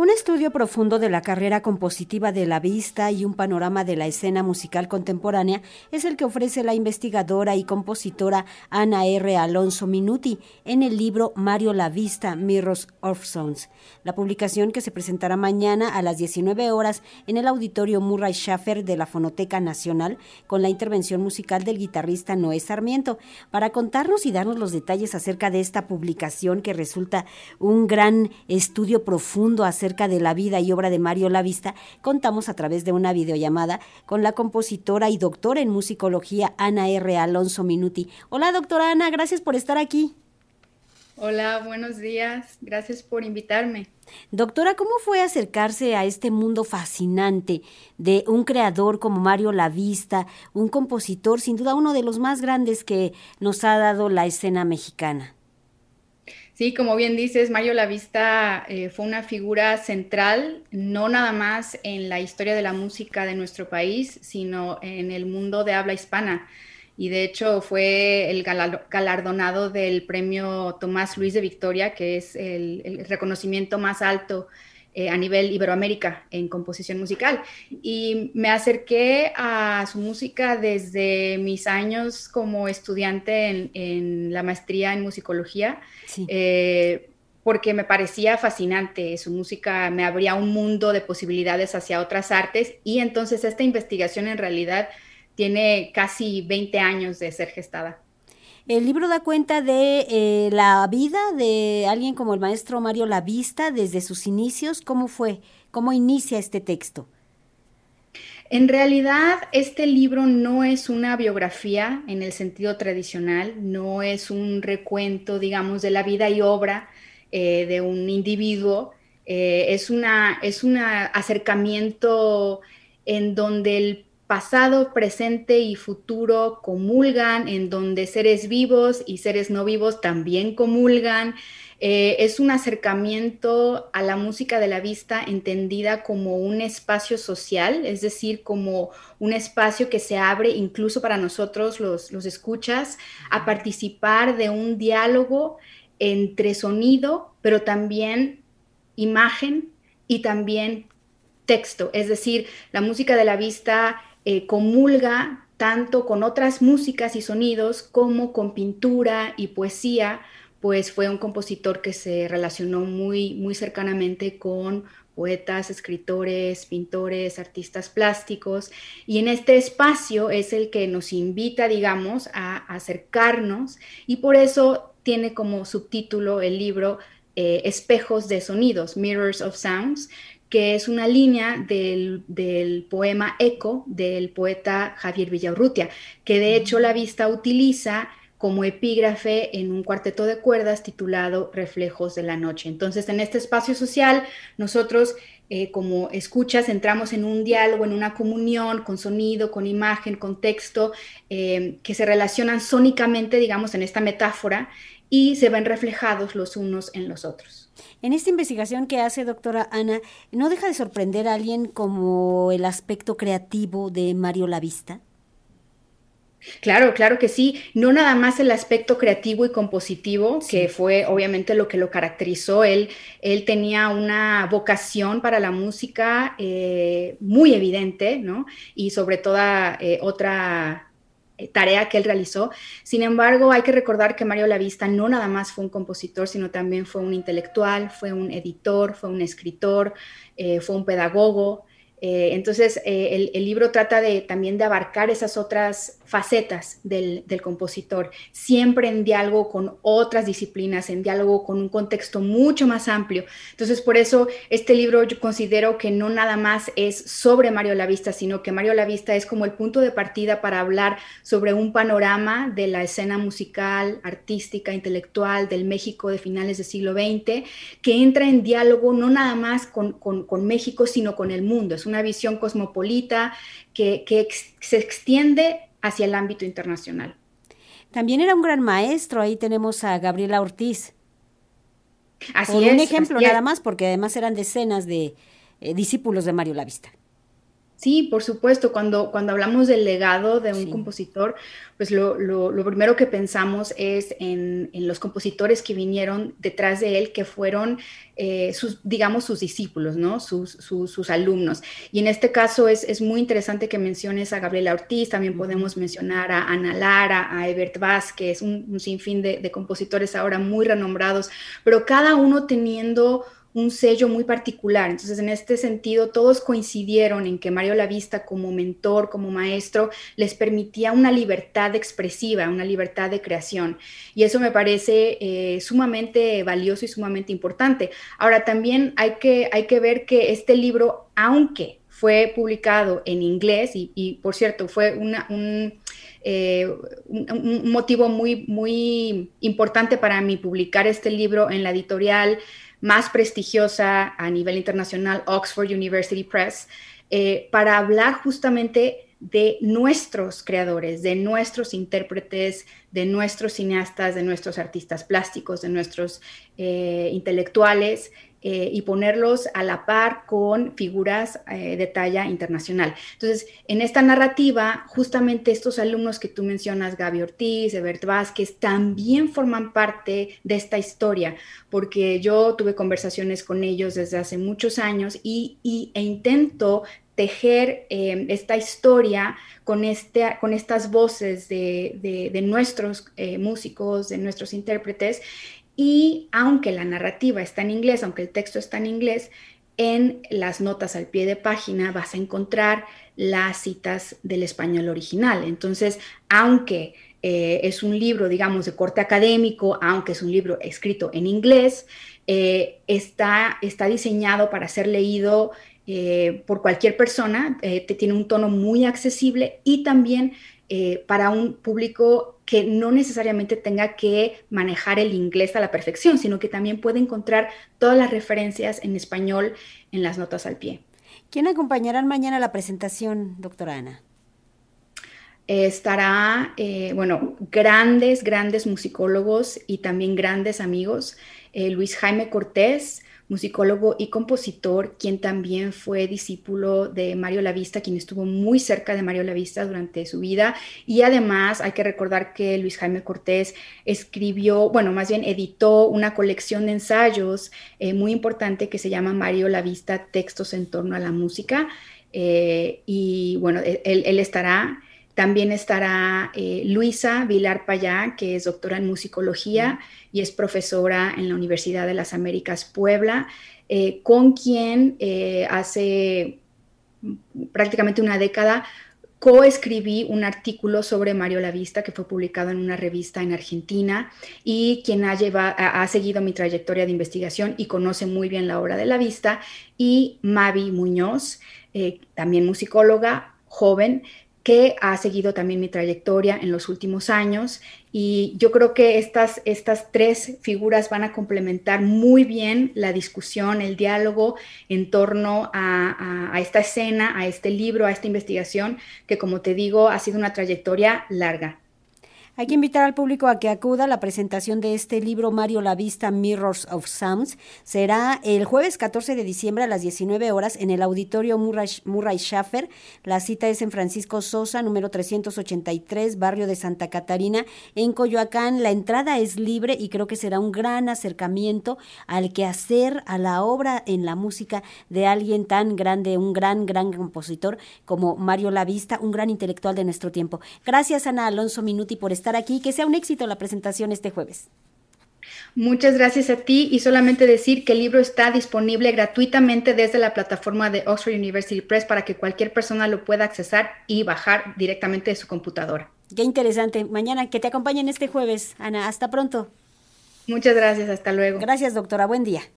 Un estudio profundo de la carrera compositiva de la vista y un panorama de la escena musical contemporánea es el que ofrece la investigadora y compositora Ana R. Alonso Minuti en el libro Mario La Vista, Mirrors of Sounds. La publicación que se presentará mañana a las 19 horas en el auditorio Murray Schaffer de la Fonoteca Nacional con la intervención musical del guitarrista Noé Sarmiento. Para contarnos y darnos los detalles acerca de esta publicación que resulta un gran estudio profundo acerca de la vida y obra de Mario Lavista, contamos a través de una videollamada con la compositora y doctora en musicología Ana R. Alonso Minuti. Hola, doctora Ana, gracias por estar aquí. Hola, buenos días. Gracias por invitarme. Doctora, ¿cómo fue acercarse a este mundo fascinante de un creador como Mario Lavista, un compositor, sin duda uno de los más grandes que nos ha dado la escena mexicana? Sí, como bien dices, Mario Lavista eh, fue una figura central, no nada más en la historia de la música de nuestro país, sino en el mundo de habla hispana. Y de hecho fue el galardonado del premio Tomás Luis de Victoria, que es el reconocimiento más alto eh, a nivel Iberoamérica en composición musical. Y me acerqué a su música desde mis años como estudiante en, la maestría en musicología. Eh, porque me parecía fascinante, su música me abría un mundo de posibilidades hacia otras artes y entonces esta investigación en realidad tiene casi 20 años de ser gestada. El libro da cuenta de eh, la vida de alguien como el maestro Mario Lavista desde sus inicios. ¿Cómo fue? ¿Cómo inicia este texto? En realidad, este libro no es una biografía en el sentido tradicional, no es un recuento, digamos, de la vida y obra eh, de un individuo. Eh, es, una, es un acercamiento en donde el pasado, presente y futuro comulgan, en donde seres vivos y seres no vivos también comulgan. Eh, es un acercamiento a la música de la vista entendida como un espacio social, es decir, como un espacio que se abre incluso para nosotros los, los escuchas a participar de un diálogo entre sonido, pero también imagen y también texto. Es decir, la música de la vista eh, comulga tanto con otras músicas y sonidos como con pintura y poesía, pues fue un compositor que se relacionó muy, muy cercanamente con poetas, escritores, pintores, artistas plásticos, y en este espacio es el que nos invita, digamos, a acercarnos, y por eso tiene como subtítulo el libro eh, Espejos de Sonidos, Mirrors of Sounds, que es una línea del, poema Eco del poeta Javier Villaurrutia, que de hecho la vista utiliza como epígrafe en un cuarteto de cuerdas titulado Reflejos de la Noche. Entonces, en este espacio social, nosotros eh, como escuchas entramos en un diálogo, en una comunión con sonido, con imagen, con texto, eh, que se relacionan sónicamente, digamos, en esta metáfora, y se ven reflejados los unos en los otros. En esta investigación que hace doctora Ana, ¿no deja de sorprender a alguien como el aspecto creativo de Mario Lavista? Claro, claro que sí. No nada más el aspecto creativo y compositivo, que fue obviamente lo que lo caracterizó. Él, él tenía una vocación para la música eh, muy evidente, ¿no? Y sobre todo eh, otra tarea que él realizó. Sin embargo, hay que recordar que Mario Lavista no nada más fue un compositor, sino también fue un intelectual, fue un editor, fue un escritor, eh, fue un pedagogo, eh, entonces, eh, el, libro trata de, también de abarcar esas otras facetas del, compositor, siempre en diálogo con otras disciplinas, en diálogo con un contexto mucho más amplio. Entonces, por eso este libro yo considero que no nada más es sobre Mario Lavista, sino que Mario Lavista es como el punto de partida para hablar sobre un panorama de la escena musical, artística, intelectual del México de finales del siglo XX, que entra en diálogo no nada más con, con México, sino con el mundo. Es una visión cosmopolita que, se extiende hacia el ámbito internacional. También era un gran maestro, ahí tenemos a Gabriela Ortiz. Así Por un ejemplo nada más, porque además eran decenas de eh, discípulos de Mario Lavista. Sí, por supuesto, cuando, cuando hablamos del legado de un compositor, pues lo, primero que pensamos es en, los compositores que vinieron detrás de él, que fueron, eh, sus, digamos, sus discípulos, ¿no? Sus, sus, alumnos. Y en este caso es, muy interesante que menciones a Gabriela Ortiz, también podemos mencionar a Ana Lara, a Ebert Vázquez, un, un sinfín de, de compositores ahora muy renombrados, pero cada uno teniendo un sello muy particular. Entonces, en este sentido, todos coincidieron en que Mario Lavista como mentor, como maestro, les permitía una libertad expresiva, una libertad de creación. Y eso me parece eh, sumamente valioso y sumamente importante. Ahora, también hay que, hay que ver que este libro, aunque fue publicado en inglés, y, por cierto, fue eh, un, un motivo muy, muy importante para mí publicar este libro en la editorial más prestigiosa a nivel internacional, Oxford University Press, eh, para hablar justamente de nuestros creadores, de nuestros intérpretes, de nuestros cineastas, de nuestros artistas plásticos, de nuestros eh, intelectuales eh, y ponerlos a la par con figuras eh, de talla internacional. Entonces, en esta narrativa, justamente estos alumnos que tú mencionas, Gaby Ortiz, Ebert Vázquez, también forman parte de esta historia, porque yo tuve conversaciones con ellos desde hace muchos años y, e intento tejer eh, esta historia con, este, con estas voces de, de, nuestros músicos, de nuestros intérpretes, y aunque la narrativa está en inglés, aunque el texto está en inglés, en las notas al pie de página vas a encontrar las citas del español original. Entonces, aunque eh, es un libro, digamos, de corte académico, aunque es un libro escrito en inglés, eh, está, está diseñado para ser leído eh, por cualquier persona, tiene un tono muy accesible y también para un público que no necesariamente tenga que manejar el inglés a la perfección, sino que también puede encontrar todas las referencias en español en las notas al pie. ¿Quién acompañará mañana a la presentación, doctora Ana? estará, eh, bueno, grandes, grandes musicólogos y también grandes amigos. Eh, Luis Jaime Cortés, musicólogo y compositor, quien también fue discípulo de Mario Lavista, quien estuvo muy cerca de Mario Lavista durante su vida. Y además hay que recordar que Luis Jaime Cortés escribió, bueno, más bien editó una colección de ensayos eh, muy importante que se llama Mario Lavista, Textos en torno a la música. Eh, y bueno, e-, él, estará. También estará eh, Luisa Vilar Payá, que es doctora en musicología y es profesora en la Universidad de las Américas Puebla, eh, con quien eh, hace prácticamente una década coescribí un artículo sobre Mario Lavista que fue publicado en una revista en Argentina y quien ha, ha seguido mi trayectoria de investigación y conoce muy bien la obra de Lavista y Mavi Muñoz, también musicóloga joven, que ha seguido también mi trayectoria en los últimos años y yo creo que estas, estas tres figuras van a complementar muy bien la discusión, el diálogo en torno a, a esta escena, a este libro, a esta investigación, que como te digo ha sido una trayectoria larga. Hay que invitar al público a que acuda a la presentación de este libro Mario La Vista Mirrors of Sounds. Será el jueves 14 de diciembre a las 19 horas en el auditorio Murray, Murray Schaffer. La cita es en Francisco Sosa, número 383, barrio de Santa Catarina, en Coyoacán. La entrada es libre y creo que será un gran acercamiento al quehacer, a la obra en la música de alguien tan grande, un gran, gran compositor como Mario La Vista, un gran intelectual de nuestro tiempo. Gracias, Ana Alonso Minuti, por estar aquí. Que sea un éxito la presentación este jueves. Muchas gracias a ti y solamente decir que el libro está disponible gratuitamente desde la plataforma de Oxford University Press para que cualquier persona lo pueda accesar y bajar directamente de su computadora. Qué interesante. Mañana que te acompañen este jueves. Ana, hasta pronto. Muchas gracias, hasta luego. Gracias, doctora. Buen día.